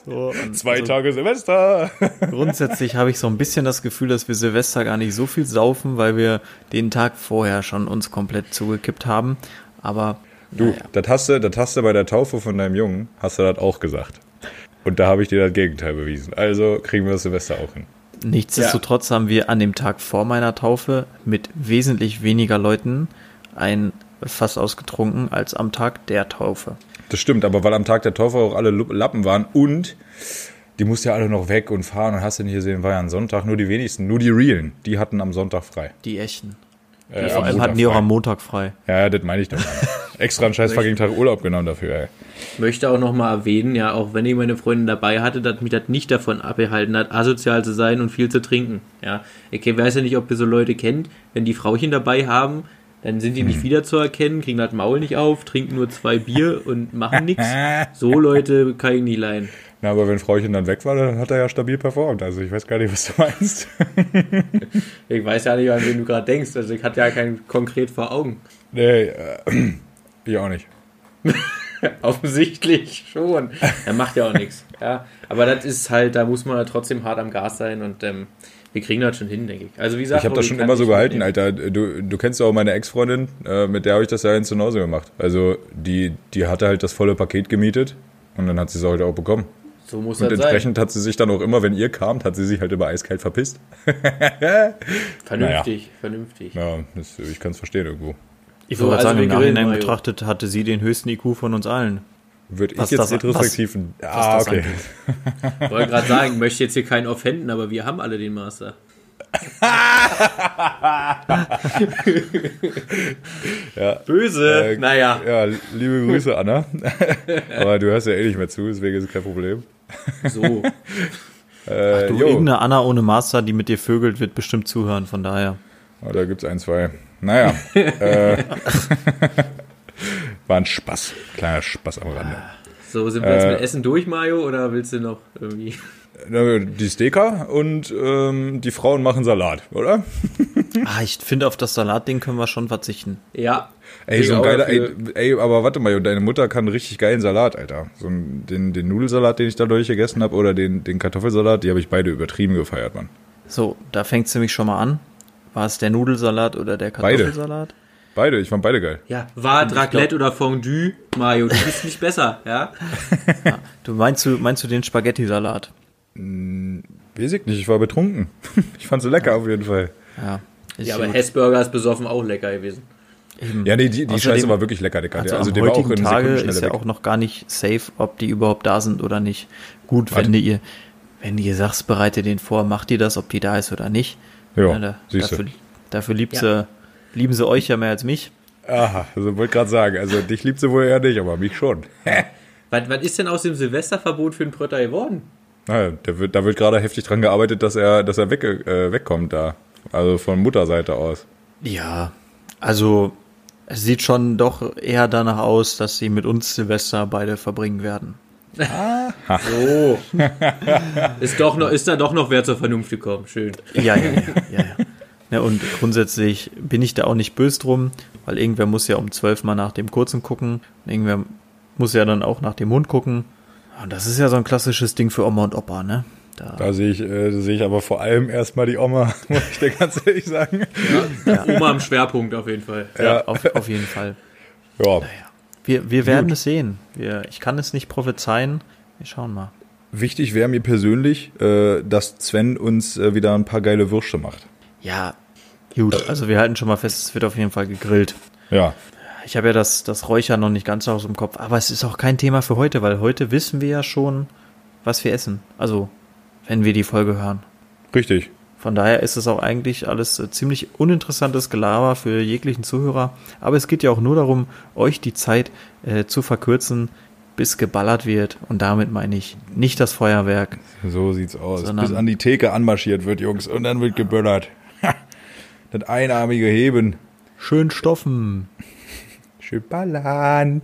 So, [LAUGHS] Zwei also Tage Silvester. Grundsätzlich habe ich so ein bisschen das Gefühl, dass wir Silvester gar nicht so viel saufen, weil wir den Tag vorher schon uns komplett zugekippt haben. Aber Du, naja. das hast du, das hast du bei der Taufe von deinem Jungen, hast du das auch gesagt. Und da habe ich dir das Gegenteil bewiesen. Also kriegen wir das Silvester auch hin. nichtsdestotrotz haben wir an dem Tag vor meiner Taufe mit wesentlich weniger Leuten ein Fass ausgetrunken als am Tag der Taufe. Das stimmt, aber weil am Tag der Taufe auch alle Lappen waren und die mussten ja alle noch weg und fahren und hast du nicht gesehen, war ja ein Sonntag, nur die wenigsten, nur die Realen, die hatten am Sonntag frei. Die echten. Äh, Vor am allem Montag hatten die auch am Montag frei. Ja, das meine ich doch. [LAUGHS] Extra einen scheiß fucking Tag Urlaub genommen dafür, ey. möchte auch nochmal erwähnen, ja, auch wenn ich meine Freundin dabei hatte, dass mich das nicht davon abgehalten hat, asozial zu sein und viel zu trinken. Ja, ich weiß ja nicht, ob ihr so Leute kennt, wenn die Frauchen dabei haben, dann sind die nicht wiederzuerkennen, kriegen das Maul nicht auf, trinken nur zwei Bier und machen [LAUGHS] nichts. So Leute kann ich nicht leihen. Na, aber wenn Frauchen dann weg war, dann hat er ja stabil performt. Also ich weiß gar nicht, was du meinst. [LAUGHS] Ich weiß ja nicht, an wen du gerade denkst, also ich hatte ja keinen konkret vor Augen. nee, äh, [CLEARS THROAT] ich auch nicht. [LAUGHS] Offensichtlich schon. Er macht ja auch nichts. Ja, aber das ist halt, da muss man trotzdem hart am Gas sein und ähm, wir kriegen das schon hin, denke ich. Also wie gesagt, Ich habe das schon immer so gehalten. Alter. Du, du kennst ja auch meine Ex-Freundin, äh, mit der habe ich das ja ins Zuhause gemacht. Also die, die hatte halt das volle Paket gemietet und dann hat sie es heute auch bekommen. So muss Und das sein. entsprechend hat sie sich dann auch immer, wenn ihr kamt, hat sie sich halt immer eiskalt verpisst. [LAUGHS] Vernünftig, vernünftig. Ja, das, ich kann es verstehen irgendwo. Ich So, wollte also sagen, im Nachhinein Mario. betrachtet hatte sie den höchsten IQ von uns allen. Würde ich jetzt retrospektiv... ah, okay. [LAUGHS] Ich wollte gerade sagen, möchte jetzt hier keinen offenden, aber wir haben alle den Master. Ja. [LAUGHS] Böse. Äh, naja, Ja, liebe Grüße, Anna. [LAUGHS] Aber du hörst ja eh nicht mehr zu, deswegen ist es kein Problem. so. [LAUGHS] Äh, Du, jo. irgendeine Anna ohne Master, die mit dir vögelt, wird bestimmt zuhören, von daher. Oh, da gibt's ein, zwei. Naja. äh, war ein Spaß. Kleiner Spaß am Rande. So, sind wir jetzt Äh, mit Essen durch, Mario, oder willst du noch irgendwie. Die Steaker und ähm, die Frauen machen Salat, oder? [LAUGHS] Ah, ich finde, auf das Salatding können wir schon verzichten. Ja. Ey, so ein geiler, ey, ey, aber warte mal, deine Mutter kann einen richtig geilen Salat, Alter. So ein, den, den Nudelsalat, den ich dadurch gegessen habe, oder den, den Kartoffelsalat, die habe ich beide übertrieben gefeiert, Mann. So, da fängt es nämlich schon mal an. War es der Nudelsalat oder der Beide. Kartoffelsalat? Beide, ich fand beide geil. Ja, war Raclette oder Fondue, Mario, du bist nicht besser, [LAUGHS] ja? Du meinst du, meinst du den Spaghetti-Salat? Weiß ich nicht, ich war betrunken. [LAUGHS] Ich fand sie lecker auf jeden Fall. Ja. Ja, aber gut. Hessburger ist besoffen auch lecker gewesen. Ja, nee, die, die Scheiße war wirklich lecker, Dicker. Also, Also, der war auch heutigen in Tage ist ja weg. auch noch gar nicht safe, ob die überhaupt da sind oder nicht. Gut, Warte. wenn ihr, wenn ihr sagst, bereite den vor, macht ihr das, ob die da ist oder nicht. Ja, da, siehst dafür, dafür liebt Ja. sie, lieben sie euch ja mehr als mich. Aha, also wollte gerade sagen, also dich liebt sie wohl eher nicht, aber mich schon. [LAUGHS] Was, was ist denn aus dem Silvesterverbot für den Prötter geworden? Naja, der wird, da wird gerade heftig dran gearbeitet, dass er, dass er weg, äh, wegkommt da. Also von Mutterseite aus. Ja, also es sieht schon doch eher danach aus, dass sie mit uns Silvester beide verbringen werden. So. [LAUGHS] ist, doch noch, ist da doch noch wer zur Vernunft gekommen. Schön. Ja, ja, ja, ja, ja. ja. Und grundsätzlich bin ich da auch nicht böse drum, weil irgendwer muss ja um zwölf mal nach dem Kurzen gucken. Irgendwer muss ja dann auch nach dem Hund gucken. Und das ist ja so ein klassisches Ding für Oma und Opa, ne? Da, Da sehe ich, äh, sehe ich aber vor allem erstmal die Oma, [LAUGHS] muss ich dir ganz ehrlich sagen. Oma am Schwerpunkt auf jeden Fall. ja, auf, auf jeden Fall. [LAUGHS] Ja, Wir, wir werden es sehen. Wir, ich kann es nicht prophezeien. Wir schauen mal. wichtig wäre mir persönlich, äh, dass Sven uns äh, wieder ein paar geile Würste macht. Ja, gut. Also wir halten schon mal fest, es wird auf jeden Fall gegrillt. Ja, Ich habe ja das, das Räuchern noch nicht ganz aus dem Kopf, aber es ist auch kein Thema für heute, weil heute wissen wir ja schon, was wir essen. Also, wenn wir die Folge hören. richtig. Von daher ist es auch eigentlich alles äh, ziemlich uninteressantes Gelaber für jeglichen Zuhörer. Aber es geht ja auch nur darum, euch die Zeit äh, zu verkürzen, bis geballert wird. Und damit meine ich nicht das Feuerwerk. So sieht's aus. Bis an die Theke anmarschiert wird, Jungs, und dann wird geböllert. [LAUGHS] das einarmige Heben. Schön stoffen. Schön ballern.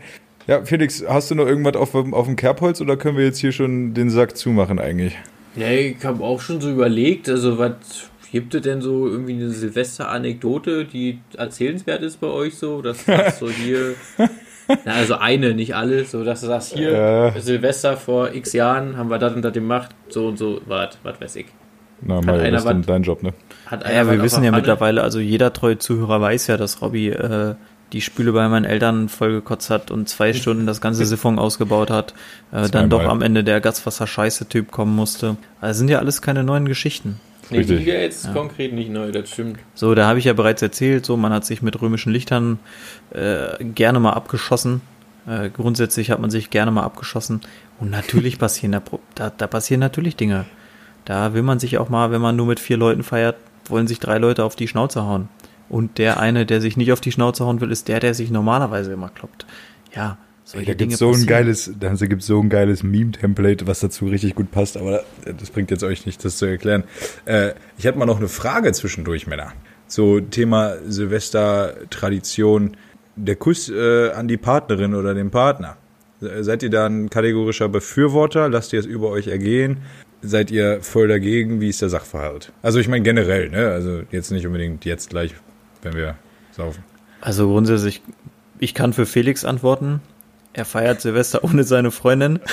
Ja, Felix, hast du noch irgendwas auf, dem- auf dem Kerbholz oder können wir jetzt hier schon den Sack zumachen eigentlich? Ja, ich habe auch schon so überlegt, also was gibt es denn so irgendwie eine Silvester-Anekdote, die erzählenswert ist bei euch so? Dass [LAUGHS] das so hier. Na, also eine, nicht alle, so dass du sagst, hier, Ja. Silvester vor x Jahren haben wir das und das gemacht, so und so, was, was weiß ich. Na, Mario, einer das ist dein Job, ne? Hat Ja, wir wissen ja mittlerweile, also jeder treue Zuhörer weiß ja, dass Robby äh, die Spüle bei meinen Eltern vollgekotzt hat und zwei Stunden das ganze Siphon ausgebaut hat, äh, dann doch am Ende der Gaswasser-Scheiße-Typ kommen musste. Also sind ja alles keine neuen Geschichten. Nee, die jetzt konkret nicht neu, das stimmt. So, da habe ich ja bereits erzählt, so man hat sich mit römischen Lichtern äh, gerne mal abgeschossen. Äh, grundsätzlich hat man sich gerne mal abgeschossen. Und natürlich [LAUGHS] passieren da, Pro- da, da passieren natürlich Dinge. Da will man sich auch mal, wenn man nur mit vier Leuten feiert, wollen sich drei Leute auf die Schnauze hauen. Und der eine, der sich nicht auf die Schnauze hauen will, ist der, der sich normalerweise immer kloppt. Ja, solche Da Dinge gibt's so ein geiles, da gibt's so ein geiles Meme-Template, was dazu richtig gut passt, aber das bringt jetzt euch nicht, das zu erklären. Äh, ich hatte mal noch eine Frage zwischendurch, Männer. So Thema Silvester-Tradition, der Kuss äh, an die Partnerin oder den Partner. Seid ihr da ein kategorischer Befürworter? Lasst ihr es über euch ergehen? Seid ihr voll dagegen? Wie ist der Sachverhalt? Also ich meine generell, ne? Also jetzt nicht unbedingt jetzt gleich, wenn wir saufen. Also grundsätzlich, ich kann für Felix antworten. Er feiert Silvester ohne seine Freundin. [LAUGHS]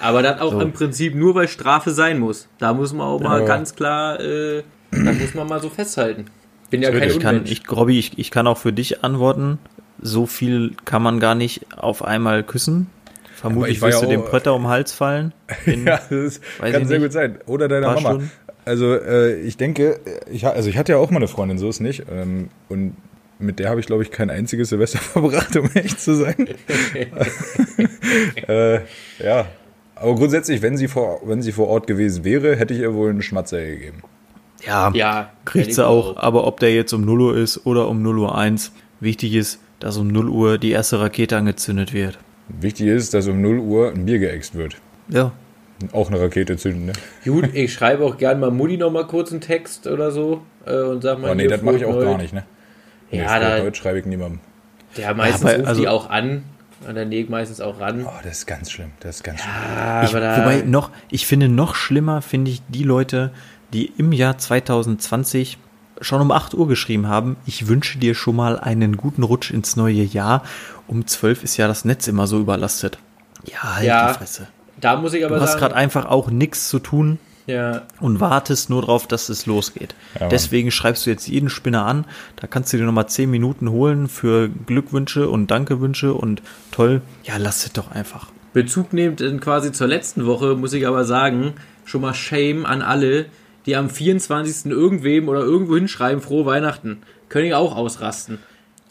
Aber das auch So. im Prinzip nur, weil Strafe sein muss. Da muss man auch mal Ja. ganz klar, äh, da muss man mal so festhalten. Bin ja kein Ich kann, Unmensch. ich, Robby, ich, ich kann auch für dich antworten. So viel kann man gar nicht auf einmal küssen. Vermutlich wirst ja du dem Prötter um den Hals fallen. [LAUGHS] In, Ja, das kann sehr nicht. gut sein. Oder deiner Mama. Stunden. Also äh, ich denke, ich, ha- also ich hatte ja auch mal eine Freundin, so ist nicht. Ähm, und mit der habe ich, glaube ich, kein einziges Silvester [LAUGHS] verbracht, um ehrlich zu sein. [LAUGHS] äh, ja. Aber grundsätzlich, wenn sie, vor, wenn sie vor Ort gewesen wäre, hätte ich ihr wohl einen Schmatzer gegeben. ja, ja, kriegt sie auch. Aber ob der jetzt um 0 Uhr ist oder um 0 Uhr 1, wichtig ist, dass um 0 Uhr die erste Rakete angezündet wird. Wichtig ist, dass um 0 Uhr ein Bier geäxt wird. Ja, Auch eine Rakete zünden, ne? Gut, ich schreibe auch gern mal Mutti noch mal kurz einen Text oder so äh, und sag mal. Aber nee, das mache ich auch frohes gar nicht, ne? Ja, nee, da- heute schreibe ich niemandem. Ja, meistens Ja, aber ruft also- die auch an und dann legt meistens auch ran. Oh, das ist ganz schlimm. Das ist ganz schlimm. Ah, ich, da, wobei noch, ich finde noch schlimmer, finde ich die Leute, die im Jahr 2020 schon um 8 Uhr geschrieben haben, ich wünsche dir schon mal einen guten Rutsch ins neue Jahr. Um 12 ist ja das Netz immer so überlastet. Ja, halt Ja, die Fresse. Da muss ich aber Du hast sagen, gerade einfach auch nichts zu tun ja, und wartest nur drauf, dass es losgeht. Mann. Deswegen schreibst du jetzt jeden Spinner an. Da kannst du dir nochmal 10 Minuten holen für Glückwünsche und Dankewünsche und toll. Ja, lass es doch einfach. Bezug nehmend in quasi zur letzten Woche, muss ich aber sagen, schon mal Shame an alle, die am 24. irgendwem oder irgendwo hinschreiben, frohe Weihnachten. Können ja auch ausrasten.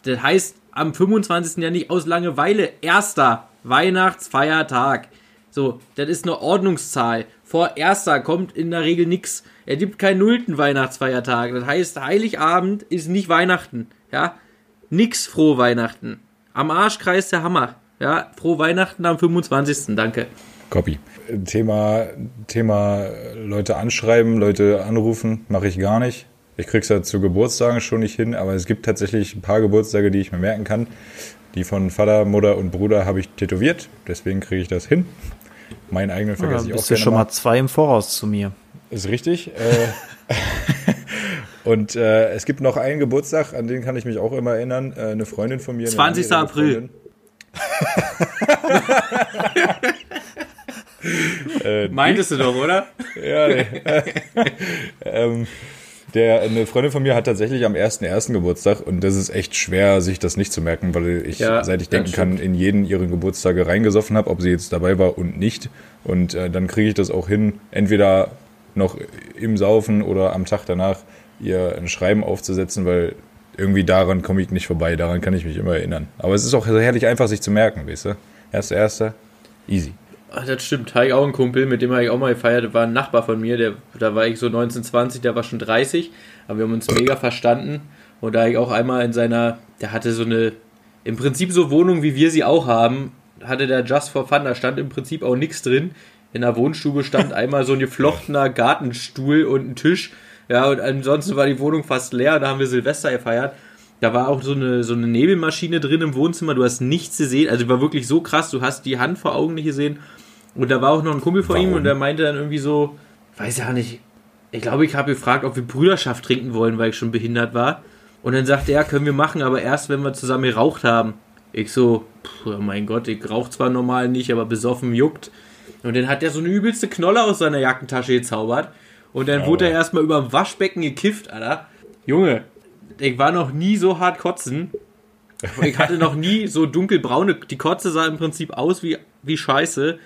Das heißt, am 25. ja nicht aus Langeweile, erster Weihnachtsfeiertag. So, das ist eine Ordnungszahl. Vor erster kommt in der Regel nix. Er gibt keinen nullten Weihnachtsfeiertag. Das heißt, Heiligabend ist nicht Weihnachten. Ja, nix frohe Weihnachten. Am Arschkreis der Hammer. Ja, frohe Weihnachten am 25. Danke. Copy. Thema, Thema Leute anschreiben, Leute anrufen, mache ich gar nicht. Ich krieg's ja zu Geburtstagen schon nicht hin, aber es gibt tatsächlich ein paar Geburtstage, die ich mir merken kann. Die von Vater, Mutter und Bruder habe ich tätowiert, deswegen kriege ich das hin. Meinen eigenen vergesse Ja, ich auch bist du schon mal zwei im Voraus zu mir. Ist richtig. Äh, [LAUGHS] und äh, es gibt noch einen Geburtstag, an den kann ich mich auch immer erinnern. Äh, eine Freundin von mir. eine 20. langjährige April. [LAUGHS] Äh, Meintest du doch, oder? ja, nee. [LAUGHS] ähm, der, eine Freundin von mir hat tatsächlich am 1.1. Geburtstag und das ist echt schwer, sich das nicht zu merken, weil ich, Ja, seit ich denken kann, in jeden ihren Geburtstage reingesoffen habe, ob sie jetzt dabei war und nicht. Und äh, dann kriege ich das auch hin, entweder noch im Saufen oder am Tag danach ihr ein Schreiben aufzusetzen, weil irgendwie daran komme ich nicht vorbei, daran kann ich mich immer erinnern. Aber es ist auch herrlich einfach, sich zu merken, weißt du? Erster, erster, easy. Ach, das stimmt. Habe ich auch einen Kumpel, mit dem habe ich auch mal gefeiert. Das war ein Nachbar von mir, der, da war ich so 1920, der war schon 30. Aber wir haben uns mega verstanden. Und da ich auch einmal in seiner, der hatte so eine, im Prinzip so Wohnung, wie wir sie auch haben, hatte der Just for Fun, da stand im Prinzip auch nichts drin. In der Wohnstube stand [LAUGHS] einmal so ein geflochtener Gartenstuhl und ein Tisch. Ja, und ansonsten war die Wohnung fast leer. Da haben wir Silvester gefeiert. Da war auch so eine, so eine Nebelmaschine drin im Wohnzimmer. Du hast nichts gesehen. Also war wirklich so krass. Du hast die Hand vor Augen nicht gesehen. Und da war auch noch ein Kumpel vor ihm und der meinte dann irgendwie so, weiß ja nicht. Ich glaube, ich habe gefragt, ob wir Brüderschaft trinken wollen, weil ich schon behindert war. Und dann sagte er, können wir machen, aber erst, wenn wir zusammen geraucht haben. Ich so, pff, oh mein Gott, ich rauche zwar normal nicht, aber besoffen juckt. Und dann hat er so eine übelste Knolle aus seiner Jackentasche gezaubert. Und dann wurde er erstmal über dem Waschbecken gekifft, Alter. Junge, ich war noch nie so hart kotzen. Ich hatte noch nie so dunkelbraune, die Kotze sah im Prinzip aus wie, wie Scheiße.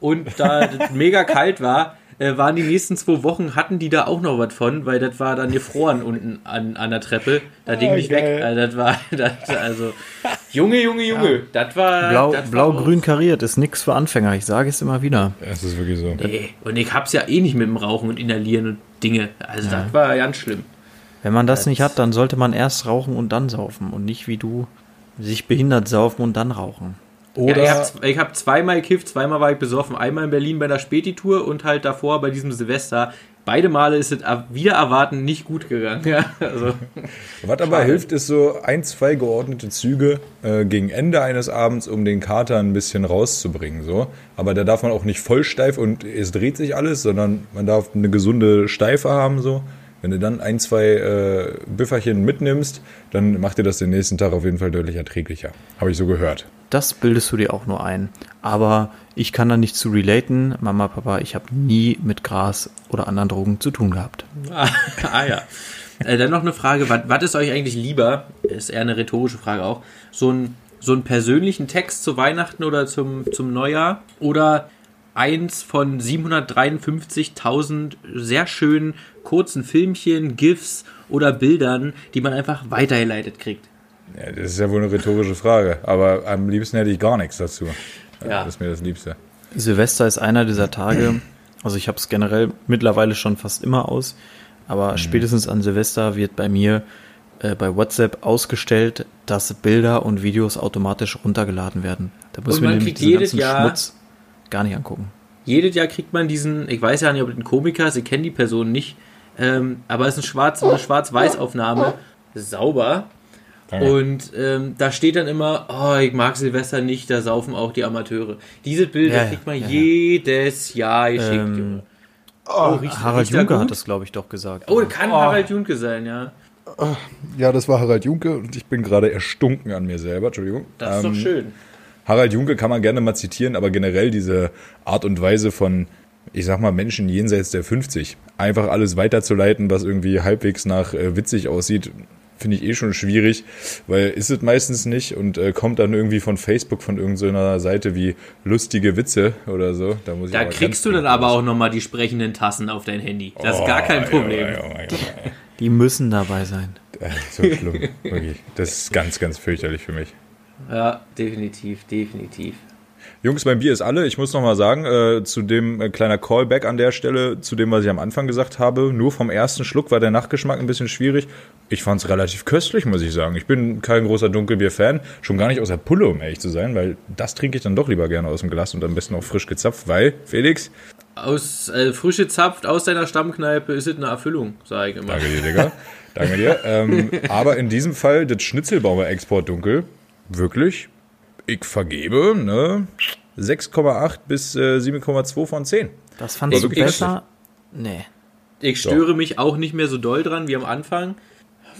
Und da das mega kalt war, äh, waren die nächsten zwei Wochen, hatten die da auch noch was von, weil das war dann gefroren unten an, an der Treppe. Da ging nicht weg. geil. Also, das war, [LAUGHS] das, also, Junge, Junge, Junge, das war. Blau, das war blau-grün kariert ist nichts für Anfänger, ich sage es immer wieder. Es ist wirklich so. Nee, und ich hab's ja eh nicht mit dem Rauchen und Inhalieren und Dinge. Also, das war ganz schlimm. Wenn man das Das- nicht hat, dann sollte man erst rauchen und dann saufen und nicht wie du sich behindert saufen und dann rauchen. Oder ja, ich habe hab zweimal gekifft, zweimal war ich besoffen. Einmal in Berlin bei der Späti-Tour und halt davor bei diesem Silvester. Beide Male ist es wieder erwarten nicht gut gegangen. [LAUGHS] Ja, also, Was aber hilft, ist so ein, zwei geordnete Züge äh, gegen Ende eines Abends, um den Kater ein bisschen rauszubringen. So. Aber da darf man auch nicht voll steif und es dreht sich alles, sondern man darf eine gesunde Steife haben. So. Wenn du dann ein, zwei äh, Büfferchen mitnimmst, dann macht dir das den nächsten Tag auf jeden Fall deutlich erträglicher. Habe ich so gehört. Das bildest du dir auch nur ein. Aber ich kann da nicht zu relaten. Mama, Papa, ich habe nie mit Gras oder anderen Drogen zu tun gehabt. ah, ah ja. Äh, dann noch eine Frage, was, was ist euch eigentlich lieber? Ist eher eine rhetorische Frage auch. So, ein, so einen persönlichen Text zu Weihnachten oder zum, zum Neujahr? Oder eins von 753.000 sehr schönen kurzen Filmchen, GIFs oder Bildern, die man einfach weitergeleitet kriegt? Ja, das ist ja wohl eine rhetorische Frage. Aber am liebsten hätte ich gar nichts dazu. Ja. Das ist mir das Liebste. Silvester ist einer dieser Tage, also ich habe es generell mittlerweile schon fast immer aus, aber spätestens an Silvester wird bei mir äh, bei WhatsApp ausgestellt, dass Bilder und Videos automatisch runtergeladen werden. Da muss Und man kriegt diesen jedes ganzen Jahr- Schmutz gar nicht angucken. Jedes Jahr kriegt man diesen, ich weiß ja nicht, ob das ein Komiker ist, ich kenne die Person nicht, ähm, aber es ist ein Schwarz, eine Schwarz-Weiß-Aufnahme, sauber. Danke. Und ähm, da steht dann immer, oh, ich mag Silvester nicht, da saufen auch die Amateure. Diese Bilder Ja, kriegt man ja, ja. jedes Jahr geschickt. Ähm, Junge. oh, riecht, Harald Junke gut? hat das, glaube ich, doch gesagt. Oh, kann Harald Junke sein, ja. Ja, das war Harald Junke und ich bin gerade erstunken an mir selber. Entschuldigung. Das ist Ähm, doch schön. Harald Junke kann man gerne mal zitieren, aber generell diese Art und Weise von, ich sag mal, Menschen jenseits der 50, einfach alles weiterzuleiten, was irgendwie halbwegs nach äh, witzig aussieht, finde ich eh schon schwierig, weil ist es meistens nicht und äh, kommt dann irgendwie von Facebook von irgendeiner Seite wie lustige Witze oder so. Da, muss ich Da aber kriegst du dann dringend aber raus. auch nochmal die sprechenden Tassen auf dein Handy. Das ist gar Oh, kein Problem. Ja, ja, ja, ja. Die müssen dabei sein. Äh, So schlimm, wirklich. Das ist ganz, ganz fürchterlich für mich. Ja, definitiv, definitiv. Jungs, mein Bier ist alle. Ich muss noch mal sagen, äh, zu dem äh, kleiner Callback an der Stelle, zu dem, was ich am Anfang gesagt habe. Nur vom ersten Schluck war der Nachgeschmack ein bisschen schwierig. Ich fand es relativ köstlich, muss ich sagen. Ich bin kein großer Dunkelbier-Fan, schon gar nicht aus der Pulle, um ehrlich zu sein, weil das trinke ich dann doch lieber gerne aus dem Glas und am besten auch frisch gezapft, weil, Felix, Aus äh, frisch gezapft aus deiner Stammkneipe ist es eine Erfüllung, sage ich immer. Danke dir, Digga. Danke dir. Ähm, [LAUGHS] aber in diesem Fall, das Schnitzelbaumer Export Dunkel, wirklich, ich vergebe, ne, 6,8 bis äh, 7,2 von 10. Das du wirklich besser? Nee. Ich störe mich auch nicht mehr so doll dran wie am Anfang,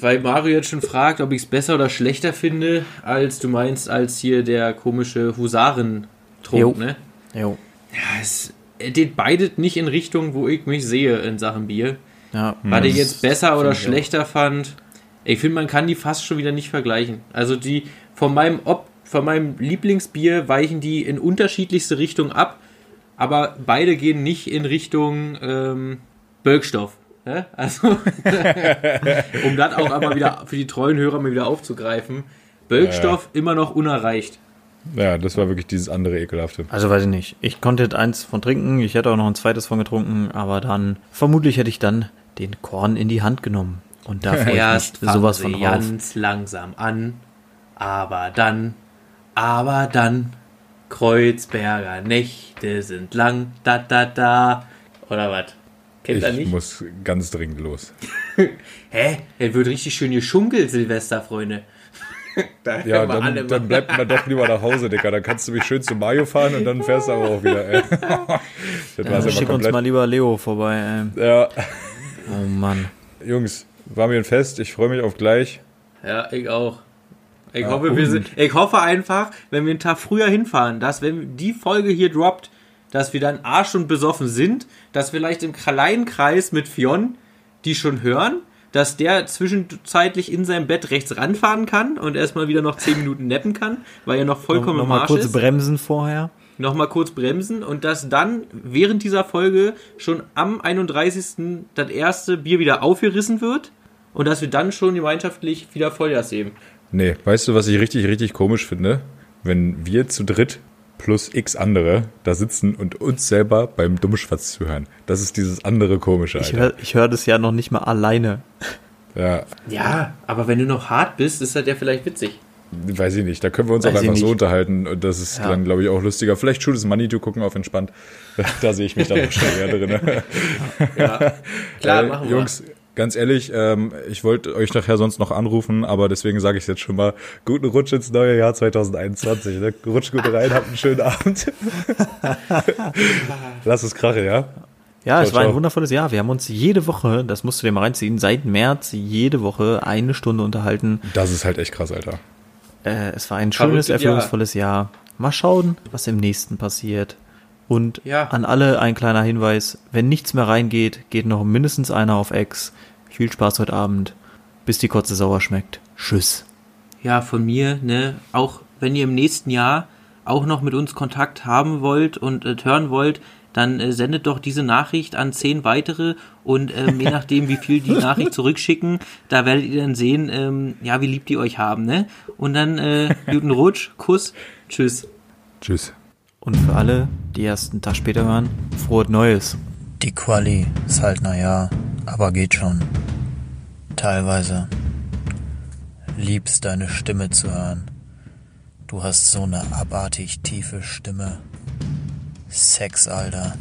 weil Mario jetzt schon fragt, ob ich es besser oder schlechter finde, als du meinst, als hier der komische Husarentrunk, ne? Jo. Ja, es geht beide nicht in Richtung, wo ich mich sehe in Sachen Bier. Ja. Was ich das jetzt besser oder ich schlechter fand, ich finde, man kann die fast schon wieder nicht vergleichen. Also die von meinem Ob, von meinem Lieblingsbier weichen die in unterschiedlichste Richtungen ab, aber beide gehen nicht in Richtung ähm, Bölkstoff. Ne? Also, [LAUGHS] um das auch einmal wieder für die treuen Hörer mal wieder aufzugreifen. Bölkstoff immer noch unerreicht. Ja, das war wirklich dieses andere Ekelhafte. Also weiß ich nicht. Ich konnte jetzt eins von trinken, ich hätte auch noch ein zweites von getrunken, aber dann, vermutlich hätte ich dann den Korn in die Hand genommen. Und da [LAUGHS] Erst sowas von drauf. ganz langsam an, aber dann, aber dann, Kreuzberger Nächte sind lang, da da da. Oder was? Kennt er Ich nicht? muss ganz dringend los. [LAUGHS] Hä? Er wird richtig schön geschunkelt, Silvester, Freunde. [LAUGHS] da Ja, dann, dann bleibt man doch lieber nach Hause, Dicker. Dann kannst du mich schön zu Mario fahren und dann fährst du aber auch wieder. Ey. [LAUGHS] Das war's Ja, schick uns mal lieber Leo vorbei. Ey. Ja, Oh Mann. Jungs, war mir ein Fest. Ich freue mich auf gleich. Ja, ich auch. Ich, Ja, hoffe, wir sind, ich hoffe einfach, wenn wir einen Tag früher hinfahren, dass wenn die Folge hier droppt, dass wir dann arsch und besoffen sind, dass vielleicht im kleinen Kreis mit Fionn die schon hören, dass der zwischenzeitlich in seinem Bett rechts ranfahren kann und erstmal wieder noch 10 Minuten neppen kann, weil er noch vollkommen noch im mal Arsch kurz ist. bremsen vorher. Nochmal kurz bremsen und dass dann während dieser Folge schon am 31. das erste Bier wieder aufgerissen wird und dass wir dann schon gemeinschaftlich wieder Vollgas geben. Nee, weißt du, was ich richtig, richtig komisch finde? Wenn wir zu dritt plus x andere da sitzen und uns selber beim Dummschwatz zuhören. Das ist dieses andere komische, Ich Alter. höre ich hör das ja noch nicht mal alleine. Ja, Ja, aber wenn du noch hart bist, ist das ja vielleicht witzig. weiß ich nicht. Da können wir uns Weiß auch einfach so unterhalten und das ist Ja. dann, glaube ich, auch lustiger. Vielleicht is Money to gucken auf entspannt. [LAUGHS] Da sehe ich mich dann auch schon eher drin. Ja, klar, Äh, machen wir. Jungs, ganz ehrlich, ähm, ich wollte euch nachher sonst noch anrufen, aber deswegen sage ich es jetzt schon mal. Guten Rutsch ins neue Jahr 2021. Ne? Rutscht gut rein, habt einen schönen Abend. [LAUGHS] Lass es krachen, ja? Ja, es Ciao, war ein ciao. wundervolles Jahr. Wir haben uns jede Woche, das musst du dir mal reinziehen, seit März jede Woche eine Stunde unterhalten. Das ist halt echt krass, Alter. Äh, es war ein schönes, Verrücktes erfüllungsvolles Jahr. Mal schauen, was im nächsten passiert. Und Ja. an alle ein kleiner Hinweis, wenn nichts mehr reingeht, geht noch mindestens einer auf Ex. Viel Spaß heute Abend, bis die Kotze sauer schmeckt. Tschüss. Ja, von mir, ne, auch wenn ihr im nächsten Jahr auch noch mit uns Kontakt haben wollt und äh, hören wollt, dann äh, sendet doch diese Nachricht an zehn weitere und ähm, je [LAUGHS] nachdem, wie viel die Nachricht zurückschicken, da werdet ihr dann sehen, ähm, ja, wie lieb die euch haben, ne? Und dann äh, [LAUGHS] guten Rutsch, Kuss, tschüss. Tschüss. Und für alle, die erst einen Tag später hören, frohes Neues. Die Quali ist halt naja, aber geht schon. Teilweise. Liebst deine Stimme zu hören. Du hast so eine abartig tiefe Stimme. Sex, Alter.